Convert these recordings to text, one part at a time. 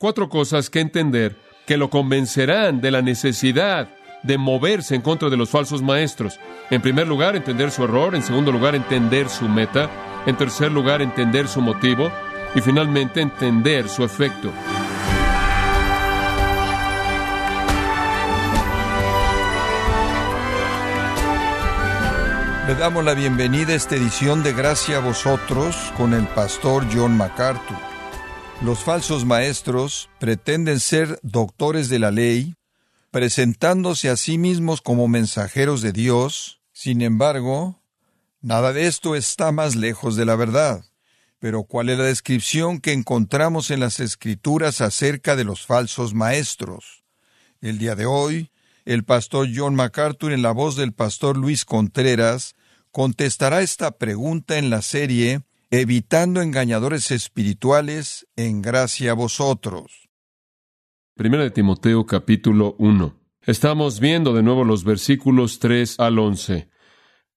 cuatro cosas que entender que lo convencerán de la necesidad de moverse en contra de los falsos maestros. En primer lugar, entender su error. En segundo lugar, entender su meta. En tercer lugar, entender su motivo. Y finalmente, entender su efecto. Le damos la bienvenida a esta edición de Gracia a vosotros con el pastor John MacArthur. Los falsos maestros pretenden ser doctores de la ley, presentándose a sí mismos como mensajeros de Dios. Sin embargo, nada de esto está más lejos de la verdad. Pero ¿cuál es la descripción que encontramos en las Escrituras acerca de los falsos maestros? El día de hoy, el pastor John MacArthur, en la voz del pastor Luis Contreras, contestará esta pregunta en la serie Evitando engañadores espirituales en gracia a vosotros. Primera de Timoteo capítulo 1. Estamos viendo de nuevo los versículos 3 al 11.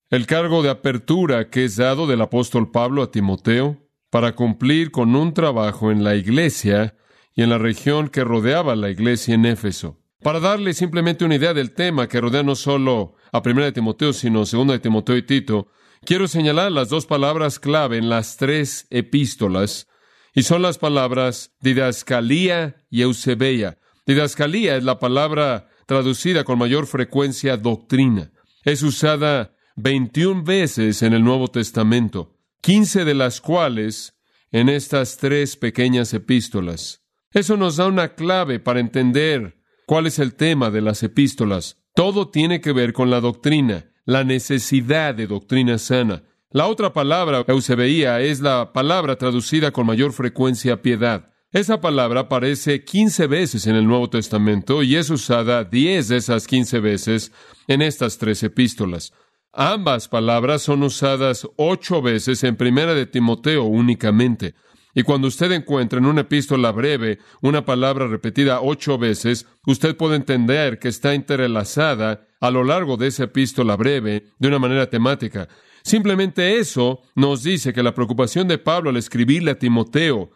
El cargo de apertura que es dado del apóstol Pablo a Timoteo para cumplir con un trabajo en la iglesia y en la región que rodeaba la iglesia en Éfeso. Para darle simplemente una idea del tema que rodea no solo a Primera de Timoteo, sino Segunda de Timoteo y Tito, quiero señalar las dos palabras clave en las tres epístolas, y son las palabras didascalía y eusebeia. Didascalía es la palabra traducida con mayor frecuencia doctrina. Es usada 21 veces en el Nuevo Testamento, 15 de las cuales en estas tres pequeñas epístolas. Eso nos da una clave para entender cuál es el tema de las epístolas. Todo tiene que ver con la doctrina, la necesidad de doctrina sana. La otra palabra, eusebeía, es la palabra traducida con mayor frecuencia piedad. Esa palabra aparece quince veces en el Nuevo Testamento y es usada diez de esas quince veces en estas tres epístolas. Ambas palabras son usadas ocho veces en Primera de Timoteo únicamente. Y cuando usted encuentra en una epístola breve una palabra repetida ocho veces, usted puede entender que está interlazada a lo largo de esa epístola breve de una manera temática. Simplemente eso nos dice que la preocupación de Pablo al escribirle a Timoteo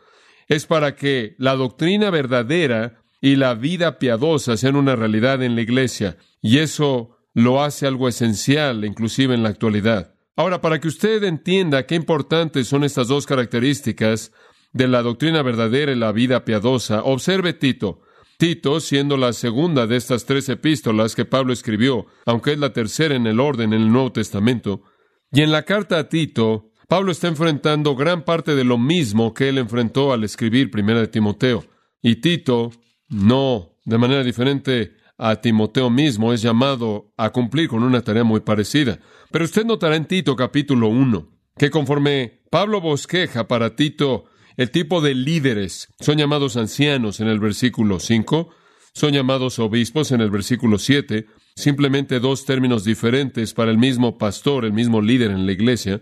es para que la doctrina verdadera y la vida piadosa sean una realidad en la iglesia. Y eso lo hace algo esencial, inclusive en la actualidad. Ahora, para que usted entienda qué importantes son estas dos características, de la doctrina verdadera y la vida piadosa, observe Tito. Tito, siendo la segunda de estas tres epístolas que Pablo escribió, aunque es la tercera en el orden en el Nuevo Testamento, y en la carta a Tito, Pablo está enfrentando gran parte de lo mismo que él enfrentó al escribir Primera de Timoteo. Y Tito, no de manera diferente a Timoteo mismo, es llamado a cumplir con una tarea muy parecida. Pero usted notará en Tito capítulo 1 que conforme Pablo bosqueja para Tito el tipo de líderes son llamados ancianos en el versículo 5, son llamados obispos en el versículo 7, simplemente dos términos diferentes para el mismo pastor, el mismo líder en la iglesia,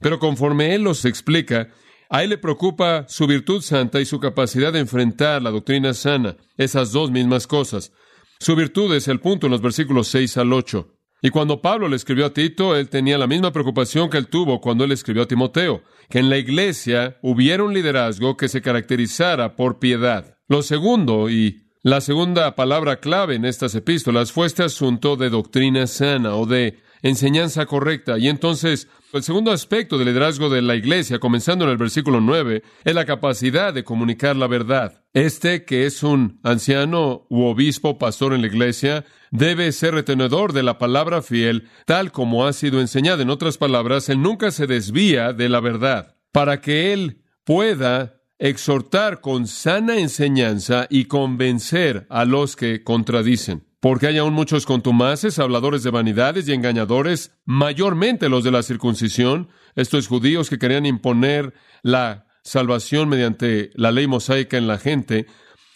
pero conforme él los explica, a él le preocupa su virtud santa y su capacidad de enfrentar la doctrina sana, esas dos mismas cosas. Su virtud es el punto en los versículos 6 al 8. Y cuando Pablo le escribió a Tito, él tenía la misma preocupación que él tuvo cuando él escribió a Timoteo, que en la iglesia hubiera un liderazgo que se caracterizara por piedad. Lo segundo, y la segunda palabra clave en estas epístolas, fue este asunto de doctrina sana o de enseñanza correcta. Y entonces, el segundo aspecto del liderazgo de la iglesia, comenzando en el versículo 9, es la capacidad de comunicar la verdad. Este, que es un anciano u obispo pastor en la iglesia, debe ser retenedor de la palabra fiel, tal como ha sido enseñada. En otras palabras, él nunca se desvía de la verdad, para que él pueda exhortar con sana enseñanza y convencer a los que contradicen. Porque hay aún muchos contumaces, habladores de vanidades y engañadores, mayormente los de la circuncisión, estos judíos que querían imponer la salvación mediante la ley mosaica en la gente,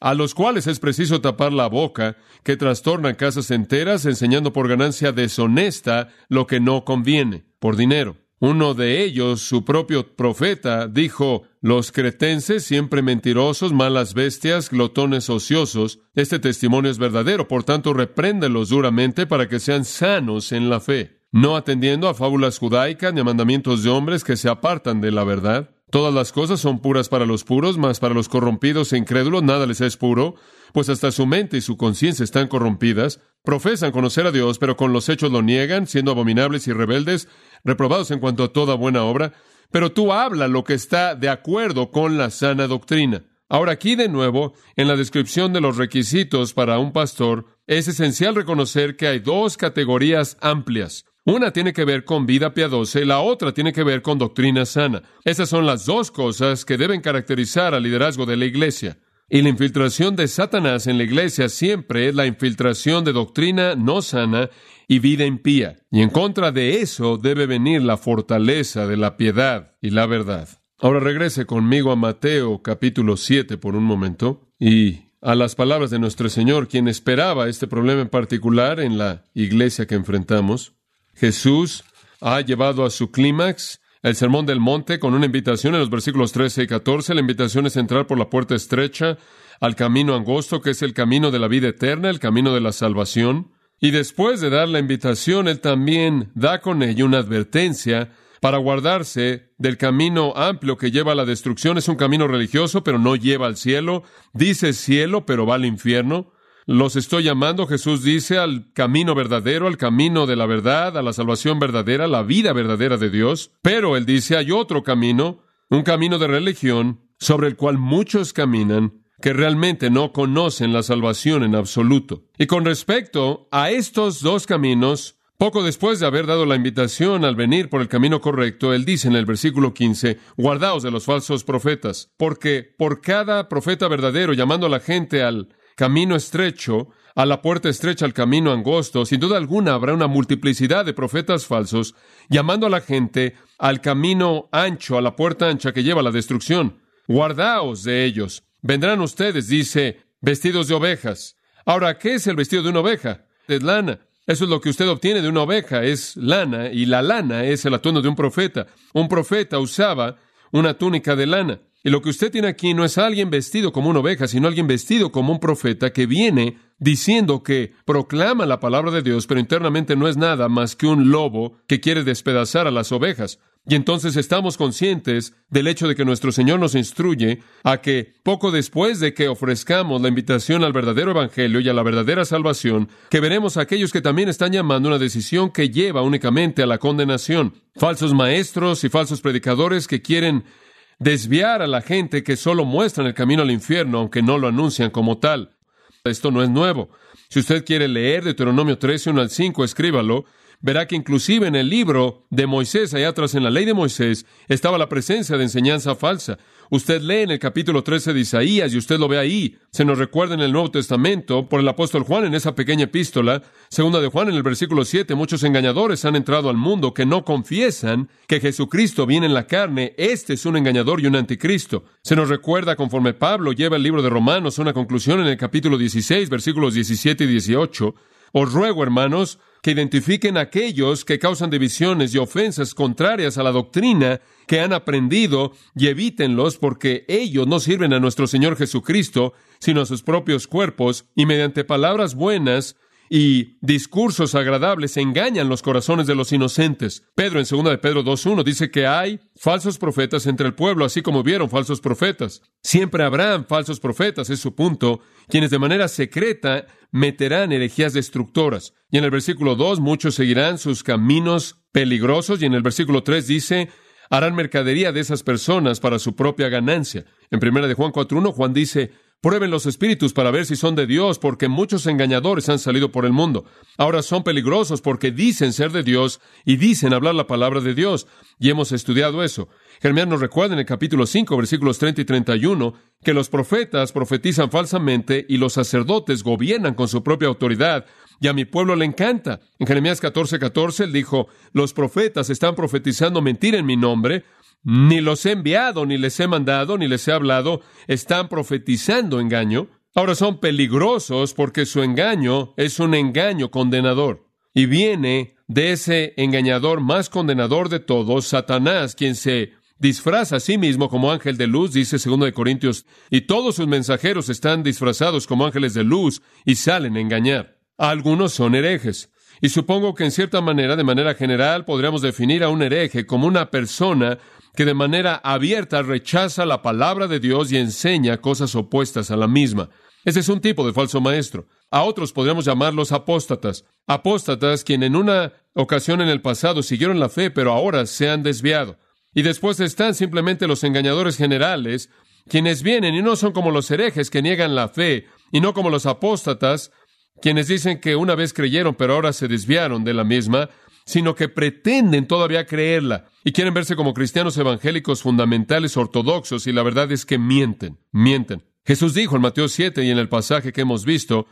a los cuales es preciso tapar la boca, que trastornan casas enteras enseñando por ganancia deshonesta lo que no conviene, por dinero. Uno de ellos, su propio profeta, dijo, los cretenses, siempre mentirosos, malas bestias, glotones ociosos, este testimonio es verdadero, por tanto repréndelos duramente para que sean sanos en la fe, no atendiendo a fábulas judaicas ni a mandamientos de hombres que se apartan de la verdad. Todas las cosas son puras para los puros, mas para los corrompidos e incrédulos nada les es puro, pues hasta su mente y su conciencia están corrompidas. Profesan conocer a Dios, pero con los hechos lo niegan, siendo abominables y rebeldes, reprobados en cuanto a toda buena obra. Pero tú habla lo que está de acuerdo con la sana doctrina. Ahora aquí de nuevo, en la descripción de los requisitos para un pastor, es esencial reconocer que hay dos categorías amplias. Una tiene que ver con vida piadosa y la otra tiene que ver con doctrina sana. Esas son las dos cosas que deben caracterizar al liderazgo de la iglesia. Y la infiltración de Satanás en la iglesia siempre es la infiltración de doctrina no sana y vida impía. Y en contra de eso debe venir la fortaleza de la piedad y la verdad. Ahora regrese conmigo a Mateo capítulo 7 por un momento y a las palabras de nuestro Señor, quien esperaba este problema en particular en la iglesia que enfrentamos. Jesús ha llevado a su clímax el sermón del monte con una invitación en los versículos 13 y 14. La invitación es entrar por la puerta estrecha al camino angosto, que es el camino de la vida eterna, el camino de la salvación. Y después de dar la invitación, Él también da con ello una advertencia para guardarse del camino amplio que lleva a la destrucción. Es un camino religioso, pero no lleva al cielo. Dice cielo, pero va al infierno. Los estoy llamando, Jesús dice, al camino verdadero, al camino de la verdad, a la salvación verdadera, la vida verdadera de Dios. Pero él dice, hay otro camino, un camino de religión, sobre el cual muchos caminan, que realmente no conocen la salvación en absoluto. Y con respecto a estos dos caminos, poco después de haber dado la invitación al venir por el camino correcto, él dice en el versículo 15, guardaos de los falsos profetas, porque por cada profeta verdadero llamando a la gente al camino estrecho, a la puerta estrecha al camino angosto, sin duda alguna habrá una multiplicidad de profetas falsos llamando a la gente al camino ancho, a la puerta ancha que lleva a la destrucción. Guardaos de ellos. Vendrán ustedes, dice, vestidos de ovejas. Ahora, ¿qué es el vestido de una oveja? Es lana. Eso es lo que usted obtiene de una oveja, es lana, y la lana es el atuendo de un profeta. Un profeta usaba una túnica de lana. Y lo que usted tiene aquí no es alguien vestido como una oveja, sino alguien vestido como un profeta que viene diciendo que proclama la palabra de Dios, pero internamente no es nada más que un lobo que quiere despedazar a las ovejas. Y entonces estamos conscientes del hecho de que nuestro Señor nos instruye a que poco después de que ofrezcamos la invitación al verdadero Evangelio y a la verdadera salvación, que veremos a aquellos que también están llamando una decisión que lleva únicamente a la condenación. Falsos maestros y falsos predicadores que quieren desviar a la gente que solo muestran el camino al infierno, aunque no lo anuncian como tal. Esto no es nuevo. Si usted quiere leer Deuteronomio 13, 1 al 5, escríbalo. Verá que inclusive en el libro de Moisés, allá atrás en la ley de Moisés, estaba la presencia de enseñanza falsa. Usted lee en el capítulo 13 de Isaías y usted lo ve ahí. Se nos recuerda en el Nuevo Testamento por el apóstol Juan en esa pequeña epístola. Segunda de Juan en el versículo 7, muchos engañadores han entrado al mundo que no confiesan que Jesucristo viene en la carne. Este es un engañador y un anticristo. Se nos recuerda conforme Pablo lleva el libro de Romanos a una conclusión en el capítulo 16, versículos 17 y 18. Os ruego, hermanos, que identifiquen aquellos que causan divisiones y ofensas contrarias a la doctrina que han aprendido y evítenlos porque ellos no sirven a nuestro Señor Jesucristo, sino a sus propios cuerpos, y mediante palabras buenas y discursos agradables engañan los corazones de los inocentes. Pedro en 2 de Pedro 2.1 dice que hay falsos profetas entre el pueblo, así como vieron falsos profetas. Siempre habrán falsos profetas, es su punto, quienes de manera secreta meterán herejías destructoras. Y en el versículo 2 muchos seguirán sus caminos peligrosos y en el versículo 3 dice harán mercadería de esas personas para su propia ganancia. En primera de Juan 4.1 Juan dice Prueben los espíritus para ver si son de Dios, porque muchos engañadores han salido por el mundo. Ahora son peligrosos porque dicen ser de Dios y dicen hablar la palabra de Dios. Y hemos estudiado eso. Jeremías nos recuerda en el capítulo 5, versículos 30 y 31, que los profetas profetizan falsamente y los sacerdotes gobiernan con su propia autoridad. Y a mi pueblo le encanta. En Jeremías 14, 14, él dijo, los profetas están profetizando mentira en mi nombre, ni los he enviado, ni les he mandado, ni les he hablado, están profetizando engaño. Ahora son peligrosos porque su engaño es un engaño condenador. Y viene de ese engañador más condenador de todos, Satanás, quien se disfraza a sí mismo como ángel de luz, dice 2 de Corintios, y todos sus mensajeros están disfrazados como ángeles de luz y salen a engañar. Algunos son herejes. Y supongo que en cierta manera, de manera general, podríamos definir a un hereje como una persona que de manera abierta rechaza la palabra de Dios y enseña cosas opuestas a la misma. Ese es un tipo de falso maestro. A otros podríamos llamarlos apóstatas. Apóstatas quien en una ocasión en el pasado siguieron la fe, pero ahora se han desviado. Y después están simplemente los engañadores generales, quienes vienen y no son como los herejes que niegan la fe, y no como los apóstatas, quienes dicen que una vez creyeron, pero ahora se desviaron de la misma, sino que pretenden todavía creerla y quieren verse como cristianos evangélicos fundamentales ortodoxos y la verdad es que mienten, mienten. Jesús dijo en Mateo 7 y en el pasaje que hemos visto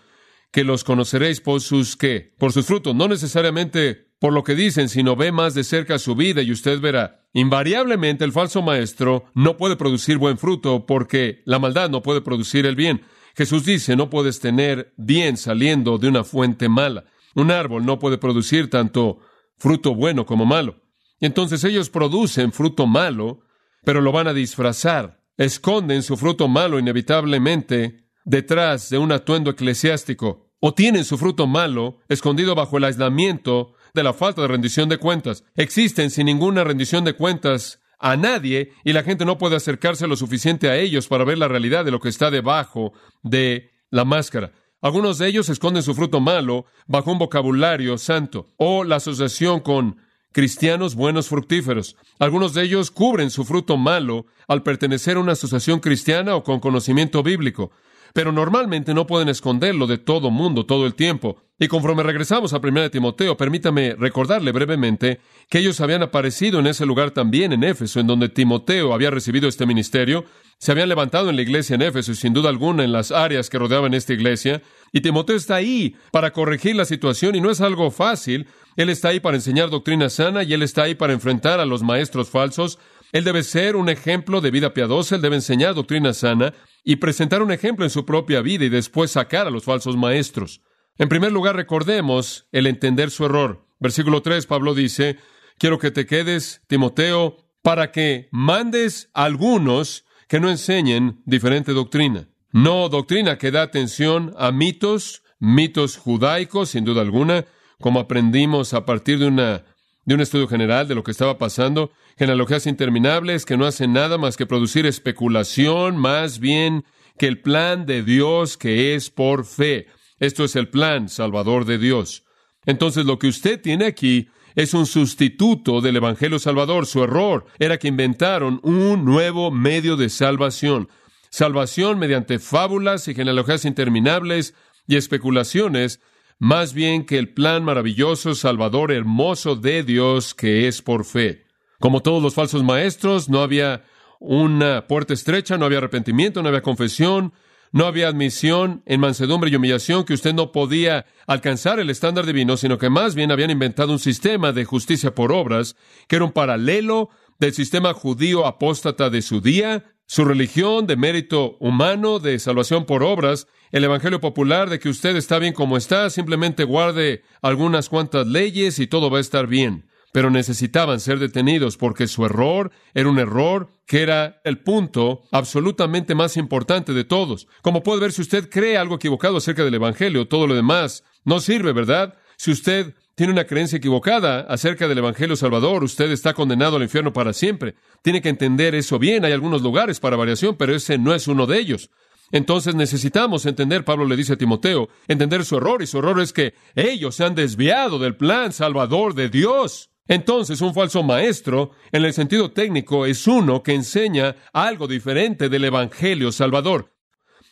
que los conoceréis por sus qué, por sus frutos, no necesariamente por lo que dicen, sino ve más de cerca su vida y usted verá. Invariablemente el falso maestro no puede producir buen fruto porque la maldad no puede producir el bien. Jesús dice, no puedes tener bien saliendo de una fuente mala. Un árbol no puede producir tanto fruto bueno como malo. Y entonces ellos producen fruto malo, pero lo van a disfrazar. Esconden su fruto malo inevitablemente detrás de un atuendo eclesiástico, o tienen su fruto malo escondido bajo el aislamiento de la falta de rendición de cuentas. Existen sin ninguna rendición de cuentas a nadie y la gente no puede acercarse lo suficiente a ellos para ver la realidad de lo que está debajo de la máscara. Algunos de ellos esconden su fruto malo bajo un vocabulario santo o la asociación con cristianos buenos fructíferos. Algunos de ellos cubren su fruto malo al pertenecer a una asociación cristiana o con conocimiento bíblico pero normalmente no pueden esconderlo de todo mundo todo el tiempo. Y conforme regresamos a 1 Timoteo, permítame recordarle brevemente que ellos habían aparecido en ese lugar también en Éfeso, en donde Timoteo había recibido este ministerio, se habían levantado en la iglesia en Éfeso y sin duda alguna en las áreas que rodeaban esta iglesia, y Timoteo está ahí para corregir la situación y no es algo fácil, él está ahí para enseñar doctrina sana y él está ahí para enfrentar a los maestros falsos, él debe ser un ejemplo de vida piadosa, él debe enseñar doctrina sana y presentar un ejemplo en su propia vida y después sacar a los falsos maestros. En primer lugar, recordemos el entender su error. Versículo 3, Pablo dice, quiero que te quedes, Timoteo, para que mandes a algunos que no enseñen diferente doctrina. No doctrina que da atención a mitos, mitos judaicos, sin duda alguna, como aprendimos a partir de una de un estudio general de lo que estaba pasando, genealogías interminables que no hacen nada más que producir especulación, más bien que el plan de Dios que es por fe. Esto es el plan salvador de Dios. Entonces lo que usted tiene aquí es un sustituto del Evangelio Salvador. Su error era que inventaron un nuevo medio de salvación. Salvación mediante fábulas y genealogías interminables y especulaciones más bien que el plan maravilloso, salvador, hermoso de Dios que es por fe. Como todos los falsos maestros, no había una puerta estrecha, no había arrepentimiento, no había confesión, no había admisión en mansedumbre y humillación que usted no podía alcanzar el estándar divino, sino que más bien habían inventado un sistema de justicia por obras que era un paralelo del sistema judío apóstata de su día, su religión de mérito humano, de salvación por obras, el Evangelio popular de que usted está bien como está, simplemente guarde algunas cuantas leyes y todo va a estar bien. Pero necesitaban ser detenidos porque su error era un error que era el punto absolutamente más importante de todos. Como puede ver, si usted cree algo equivocado acerca del Evangelio, todo lo demás no sirve, ¿verdad? Si usted tiene una creencia equivocada acerca del Evangelio Salvador, usted está condenado al infierno para siempre. Tiene que entender eso bien. Hay algunos lugares para variación, pero ese no es uno de ellos. Entonces necesitamos entender, Pablo le dice a Timoteo, entender su error, y su error es que ellos se han desviado del plan salvador de Dios. Entonces, un falso maestro, en el sentido técnico, es uno que enseña algo diferente del Evangelio Salvador.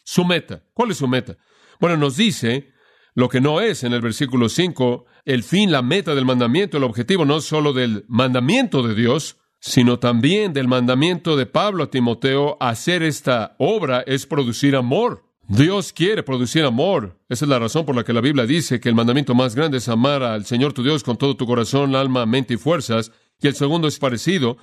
Su meta. ¿Cuál es su meta? Bueno, nos dice lo que no es en el versículo 5, el fin, la meta del mandamiento, el objetivo no solo del mandamiento de Dios, sino también del mandamiento de Pablo a Timoteo, hacer esta obra es producir amor. Dios quiere producir amor. Esa es la razón por la que la Biblia dice que el mandamiento más grande es amar al Señor tu Dios con todo tu corazón, alma, mente y fuerzas, y el segundo es parecido,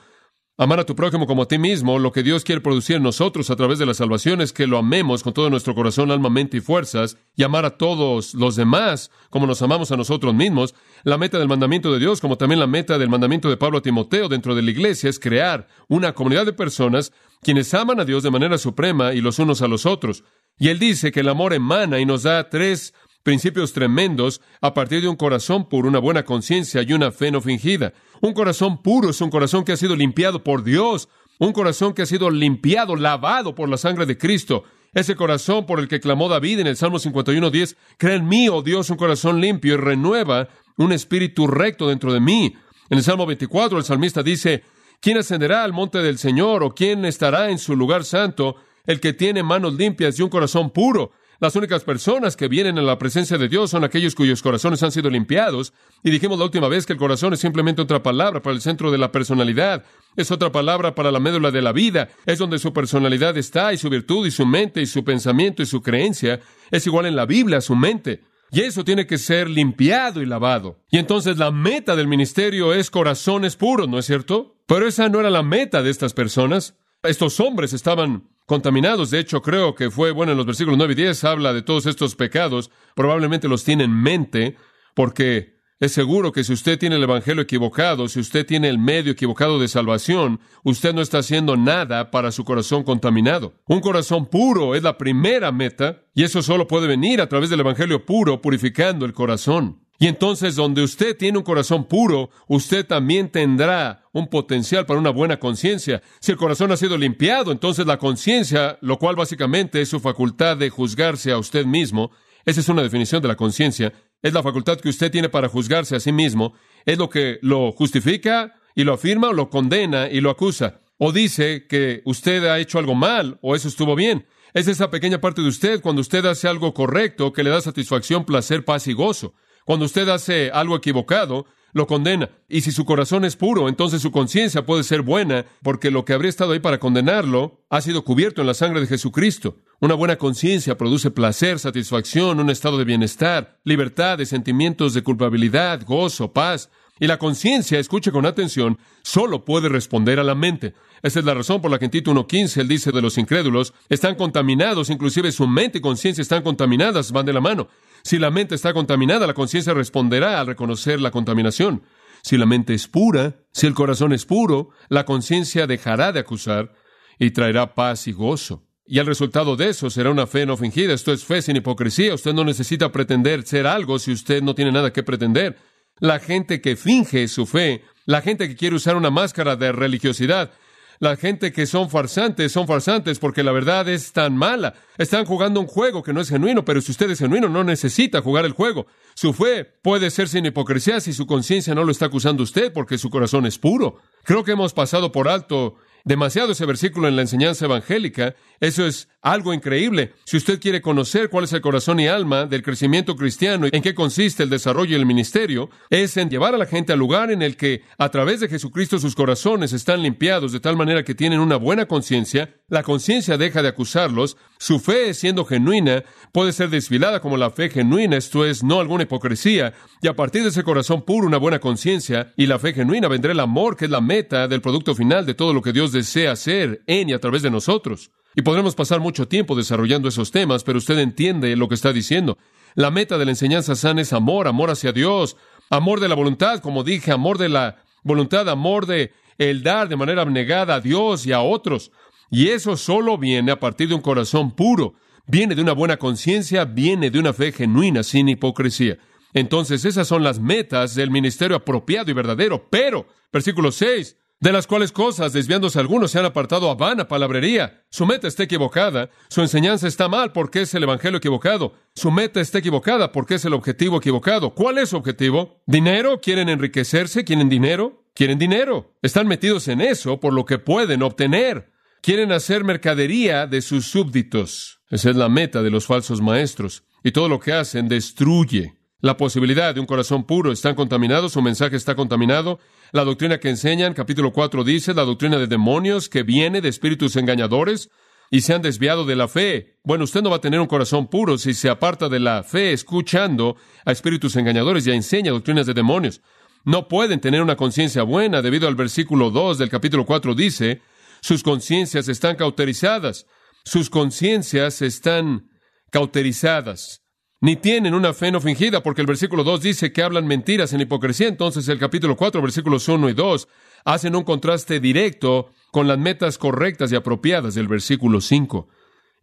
Amar a tu prójimo como a ti mismo, lo que Dios quiere producir en nosotros a través de la salvación es que lo amemos con todo nuestro corazón, alma, mente y fuerzas, y amar a todos los demás como nos amamos a nosotros mismos. La meta del mandamiento de Dios, como también la meta del mandamiento de Pablo a Timoteo dentro de la iglesia, es crear una comunidad de personas quienes aman a Dios de manera suprema y los unos a los otros. Y él dice que el amor emana y nos da tres principios tremendos a partir de un corazón por una buena conciencia y una fe no fingida. Un corazón puro es un corazón que ha sido limpiado por Dios, un corazón que ha sido limpiado, lavado por la sangre de Cristo. Ese corazón por el que clamó David en el Salmo 51.10, crea en mí, oh Dios, un corazón limpio y renueva un espíritu recto dentro de mí. En el Salmo 24 el salmista dice, ¿quién ascenderá al monte del Señor o quién estará en su lugar santo? El que tiene manos limpias y un corazón puro, las únicas personas que vienen a la presencia de Dios son aquellos cuyos corazones han sido limpiados. Y dijimos la última vez que el corazón es simplemente otra palabra para el centro de la personalidad. Es otra palabra para la médula de la vida. Es donde su personalidad está y su virtud y su mente y su pensamiento y su creencia. Es igual en la Biblia a su mente. Y eso tiene que ser limpiado y lavado. Y entonces la meta del ministerio es corazones puros, ¿no es cierto? Pero esa no era la meta de estas personas. Estos hombres estaban contaminados. De hecho, creo que fue, bueno, en los versículos 9 y 10 habla de todos estos pecados. Probablemente los tiene en mente porque es seguro que si usted tiene el Evangelio equivocado, si usted tiene el medio equivocado de salvación, usted no está haciendo nada para su corazón contaminado. Un corazón puro es la primera meta y eso solo puede venir a través del Evangelio puro, purificando el corazón. Y entonces donde usted tiene un corazón puro, usted también tendrá un potencial para una buena conciencia. Si el corazón ha sido limpiado, entonces la conciencia, lo cual básicamente es su facultad de juzgarse a usted mismo, esa es una definición de la conciencia, es la facultad que usted tiene para juzgarse a sí mismo, es lo que lo justifica y lo afirma o lo condena y lo acusa, o dice que usted ha hecho algo mal o eso estuvo bien. Es esa pequeña parte de usted cuando usted hace algo correcto que le da satisfacción, placer, paz y gozo. Cuando usted hace algo equivocado, lo condena. Y si su corazón es puro, entonces su conciencia puede ser buena, porque lo que habría estado ahí para condenarlo ha sido cubierto en la sangre de Jesucristo. Una buena conciencia produce placer, satisfacción, un estado de bienestar, libertad de sentimientos de culpabilidad, gozo, paz. Y la conciencia, escuche con atención, solo puede responder a la mente. Esa es la razón por la que en Tito 1.15 él dice de los incrédulos, están contaminados, inclusive su mente y conciencia están contaminadas, van de la mano. Si la mente está contaminada, la conciencia responderá al reconocer la contaminación. Si la mente es pura, si el corazón es puro, la conciencia dejará de acusar y traerá paz y gozo. Y el resultado de eso será una fe no fingida. Esto es fe sin hipocresía. Usted no necesita pretender ser algo si usted no tiene nada que pretender. La gente que finge su fe, la gente que quiere usar una máscara de religiosidad, la gente que son farsantes son farsantes porque la verdad es tan mala. Están jugando un juego que no es genuino, pero si usted es genuino no necesita jugar el juego. Su fe puede ser sin hipocresía si su conciencia no lo está acusando usted porque su corazón es puro. Creo que hemos pasado por alto demasiado ese versículo en la enseñanza evangélica. Eso es algo increíble. Si usted quiere conocer cuál es el corazón y alma del crecimiento cristiano y en qué consiste el desarrollo y el ministerio, es en llevar a la gente al lugar en el que a través de Jesucristo sus corazones están limpiados de tal manera que tienen una buena conciencia, la conciencia deja de acusarlos, su fe siendo genuina puede ser desfilada como la fe genuina, esto es, no alguna hipocresía, y a partir de ese corazón puro, una buena conciencia y la fe genuina vendrá el amor que es la meta del producto final de todo lo que Dios desea hacer en y a través de nosotros. Y podremos pasar mucho tiempo desarrollando esos temas, pero usted entiende lo que está diciendo. La meta de la enseñanza sana es amor, amor hacia Dios, amor de la voluntad, como dije, amor de la voluntad, amor de el dar de manera abnegada a Dios y a otros. Y eso solo viene a partir de un corazón puro, viene de una buena conciencia, viene de una fe genuina, sin hipocresía. Entonces esas son las metas del ministerio apropiado y verdadero. Pero, versículo 6, de las cuales cosas, desviándose algunos, se han apartado a vana palabrería. Su meta está equivocada, su enseñanza está mal porque es el evangelio equivocado, su meta está equivocada porque es el objetivo equivocado. ¿Cuál es su objetivo? ¿Dinero? ¿Quieren enriquecerse? ¿Quieren dinero? Quieren dinero. Están metidos en eso por lo que pueden obtener. Quieren hacer mercadería de sus súbditos. Esa es la meta de los falsos maestros. Y todo lo que hacen destruye la posibilidad de un corazón puro. Están contaminados, su mensaje está contaminado. La doctrina que enseñan, capítulo 4 dice, la doctrina de demonios que viene de espíritus engañadores y se han desviado de la fe. Bueno, usted no va a tener un corazón puro si se aparta de la fe escuchando a espíritus engañadores y enseña doctrinas de demonios. No pueden tener una conciencia buena debido al versículo 2 del capítulo 4 dice, sus conciencias están cauterizadas. Sus conciencias están cauterizadas ni tienen una fe no fingida, porque el versículo 2 dice que hablan mentiras en hipocresía. Entonces el capítulo 4, versículos 1 y 2 hacen un contraste directo con las metas correctas y apropiadas del versículo 5.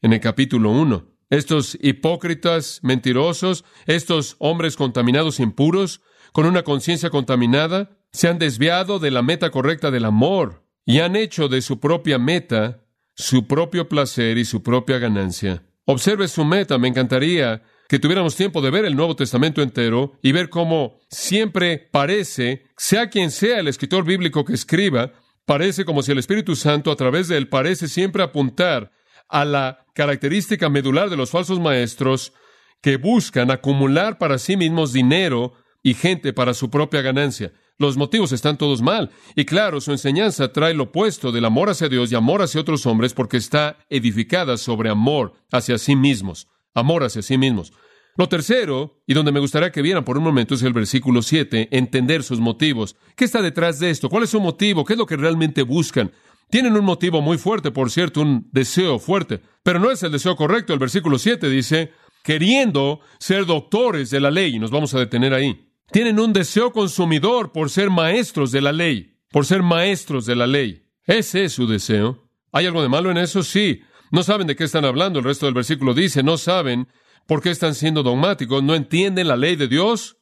En el capítulo 1, estos hipócritas, mentirosos, estos hombres contaminados impuros, con una conciencia contaminada, se han desviado de la meta correcta del amor y han hecho de su propia meta su propio placer y su propia ganancia. Observe su meta. Me encantaría que tuviéramos tiempo de ver el Nuevo Testamento entero y ver cómo siempre parece, sea quien sea el escritor bíblico que escriba, parece como si el Espíritu Santo a través de él parece siempre apuntar a la característica medular de los falsos maestros que buscan acumular para sí mismos dinero y gente para su propia ganancia. Los motivos están todos mal. Y claro, su enseñanza trae lo opuesto del amor hacia Dios y amor hacia otros hombres porque está edificada sobre amor hacia sí mismos. Amor hacia sí mismos. Lo tercero, y donde me gustaría que vieran por un momento, es el versículo 7, entender sus motivos. ¿Qué está detrás de esto? ¿Cuál es su motivo? ¿Qué es lo que realmente buscan? Tienen un motivo muy fuerte, por cierto, un deseo fuerte, pero no es el deseo correcto. El versículo 7 dice, queriendo ser doctores de la ley, y nos vamos a detener ahí. Tienen un deseo consumidor por ser maestros de la ley, por ser maestros de la ley. Ese es su deseo. ¿Hay algo de malo en eso? Sí. No saben de qué están hablando. El resto del versículo dice, no saben por qué están siendo dogmáticos, no entienden la ley de Dios,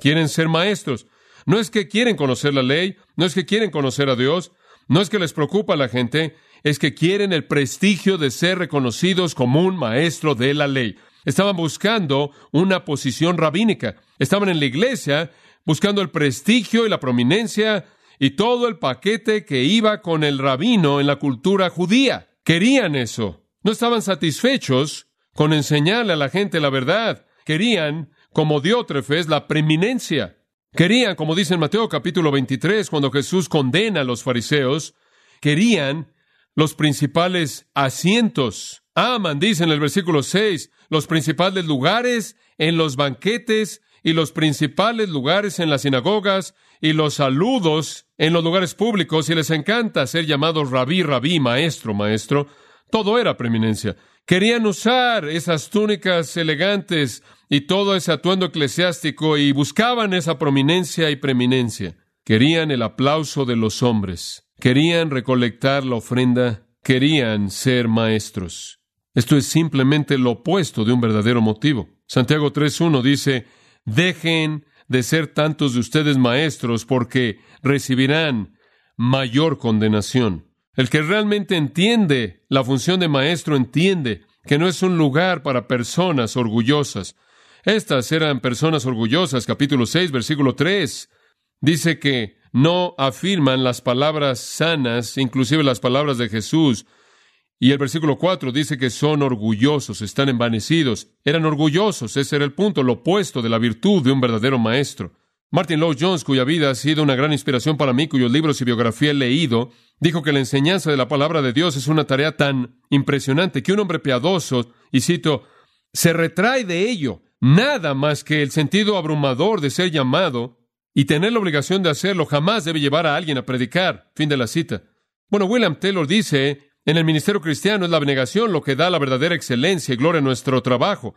quieren ser maestros. No es que quieren conocer la ley, no es que quieren conocer a Dios, no es que les preocupa a la gente, es que quieren el prestigio de ser reconocidos como un maestro de la ley. Estaban buscando una posición rabínica. Estaban en la iglesia buscando el prestigio y la prominencia y todo el paquete que iba con el rabino en la cultura judía. Querían eso. No estaban satisfechos con enseñarle a la gente la verdad. Querían, como Diótrefes, la preeminencia. Querían, como dice en Mateo capítulo 23, cuando Jesús condena a los fariseos, querían los principales asientos. Aman, dice en el versículo 6, los principales lugares en los banquetes y los principales lugares en las sinagogas y los saludos en los lugares públicos y les encanta ser llamados rabí, rabí, maestro, maestro. Todo era preeminencia. Querían usar esas túnicas elegantes y todo ese atuendo eclesiástico y buscaban esa prominencia y preeminencia. Querían el aplauso de los hombres. Querían recolectar la ofrenda. Querían ser maestros. Esto es simplemente lo opuesto de un verdadero motivo. Santiago 3.1 dice, dejen de ser tantos de ustedes maestros porque recibirán mayor condenación. El que realmente entiende la función de maestro entiende que no es un lugar para personas orgullosas. Estas eran personas orgullosas, capítulo 6, versículo 3. Dice que no afirman las palabras sanas, inclusive las palabras de Jesús, y el versículo 4 dice que son orgullosos, están envanecidos. Eran orgullosos, ese era el punto, lo opuesto de la virtud de un verdadero maestro. Martin Lloyd Jones, cuya vida ha sido una gran inspiración para mí, cuyos libros y biografía he leído, dijo que la enseñanza de la palabra de Dios es una tarea tan impresionante que un hombre piadoso, y cito, se retrae de ello, nada más que el sentido abrumador de ser llamado y tener la obligación de hacerlo jamás debe llevar a alguien a predicar. Fin de la cita. Bueno, William Taylor dice en el ministerio cristiano es la abnegación lo que da la verdadera excelencia y gloria a nuestro trabajo.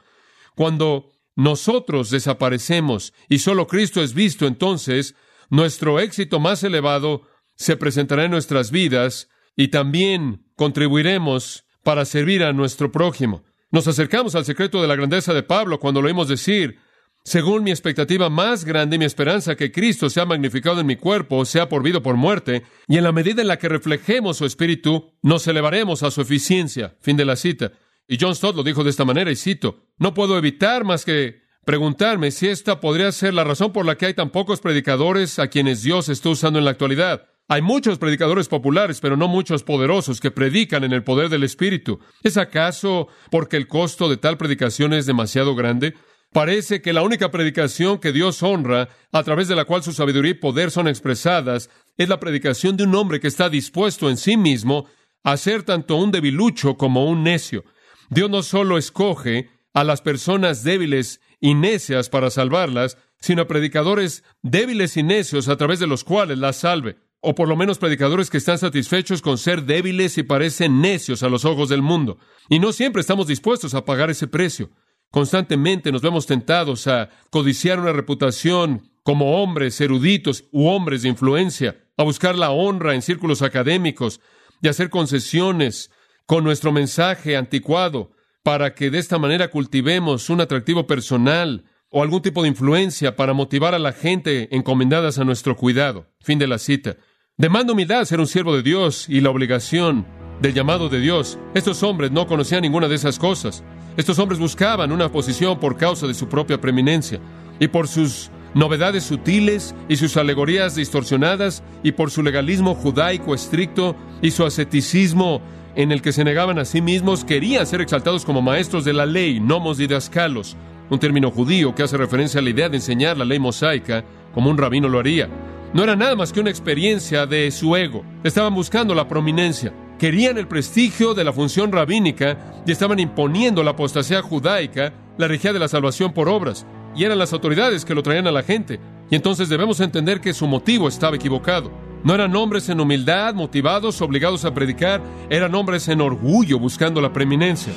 Cuando nosotros desaparecemos y solo Cristo es visto, entonces nuestro éxito más elevado se presentará en nuestras vidas y también contribuiremos para servir a nuestro prójimo. Nos acercamos al secreto de la grandeza de Pablo cuando lo oímos decir, según mi expectativa más grande, mi esperanza que Cristo sea magnificado en mi cuerpo, sea por vida o por muerte, y en la medida en la que reflejemos su espíritu, nos elevaremos a su eficiencia. Fin de la cita. Y John Stott lo dijo de esta manera, y cito, no puedo evitar más que preguntarme si esta podría ser la razón por la que hay tan pocos predicadores a quienes Dios está usando en la actualidad. Hay muchos predicadores populares, pero no muchos poderosos que predican en el poder del Espíritu. ¿Es acaso porque el costo de tal predicación es demasiado grande? Parece que la única predicación que Dios honra, a través de la cual su sabiduría y poder son expresadas, es la predicación de un hombre que está dispuesto en sí mismo a ser tanto un debilucho como un necio. Dios no solo escoge a las personas débiles y necias para salvarlas, sino a predicadores débiles y necios a través de los cuales las salve, o por lo menos predicadores que están satisfechos con ser débiles y parecen necios a los ojos del mundo. Y no siempre estamos dispuestos a pagar ese precio. Constantemente nos vemos tentados a codiciar una reputación como hombres eruditos u hombres de influencia, a buscar la honra en círculos académicos y hacer concesiones con nuestro mensaje anticuado para que de esta manera cultivemos un atractivo personal o algún tipo de influencia para motivar a la gente encomendadas a nuestro cuidado. Fin de la cita. Demanda humildad ser un siervo de Dios y la obligación del llamado de Dios. Estos hombres no conocían ninguna de esas cosas. Estos hombres buscaban una posición por causa de su propia preeminencia y por sus novedades sutiles y sus alegorías distorsionadas y por su legalismo judaico estricto y su asceticismo en el que se negaban a sí mismos, querían ser exaltados como maestros de la ley, nomos didascalos, un término judío que hace referencia a la idea de enseñar la ley mosaica como un rabino lo haría. No era nada más que una experiencia de su ego. Estaban buscando la prominencia. Querían el prestigio de la función rabínica y estaban imponiendo la apostasía judaica, la regía de la salvación por obras. Y eran las autoridades que lo traían a la gente. Y entonces debemos entender que su motivo estaba equivocado. No eran hombres en humildad, motivados, obligados a predicar, eran hombres en orgullo buscando la preeminencia.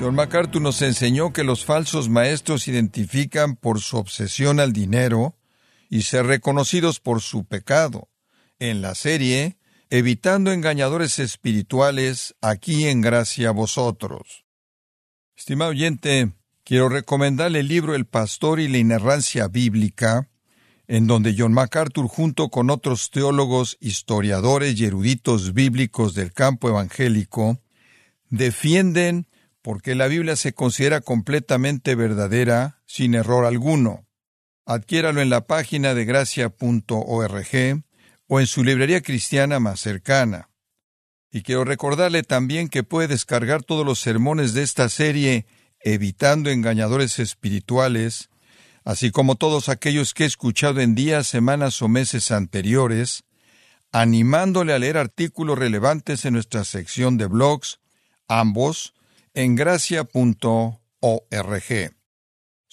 John MacArthur nos enseñó que los falsos maestros identifican por su obsesión al dinero y ser reconocidos por su pecado. En la serie, Evitando engañadores espirituales, aquí en gracia a vosotros. Estimado oyente, quiero recomendarle el libro El pastor y la inerrancia bíblica, en donde John MacArthur junto con otros teólogos, historiadores y eruditos bíblicos del campo evangélico, defienden porque la Biblia se considera completamente verdadera, sin error alguno. Adquiéralo en la página de gracia.org o en su librería cristiana más cercana. Y quiero recordarle también que puede descargar todos los sermones de esta serie Evitando engañadores espirituales, así como todos aquellos que he escuchado en días, semanas o meses anteriores, animándole a leer artículos relevantes en nuestra sección de blogs, ambos en gracia.org.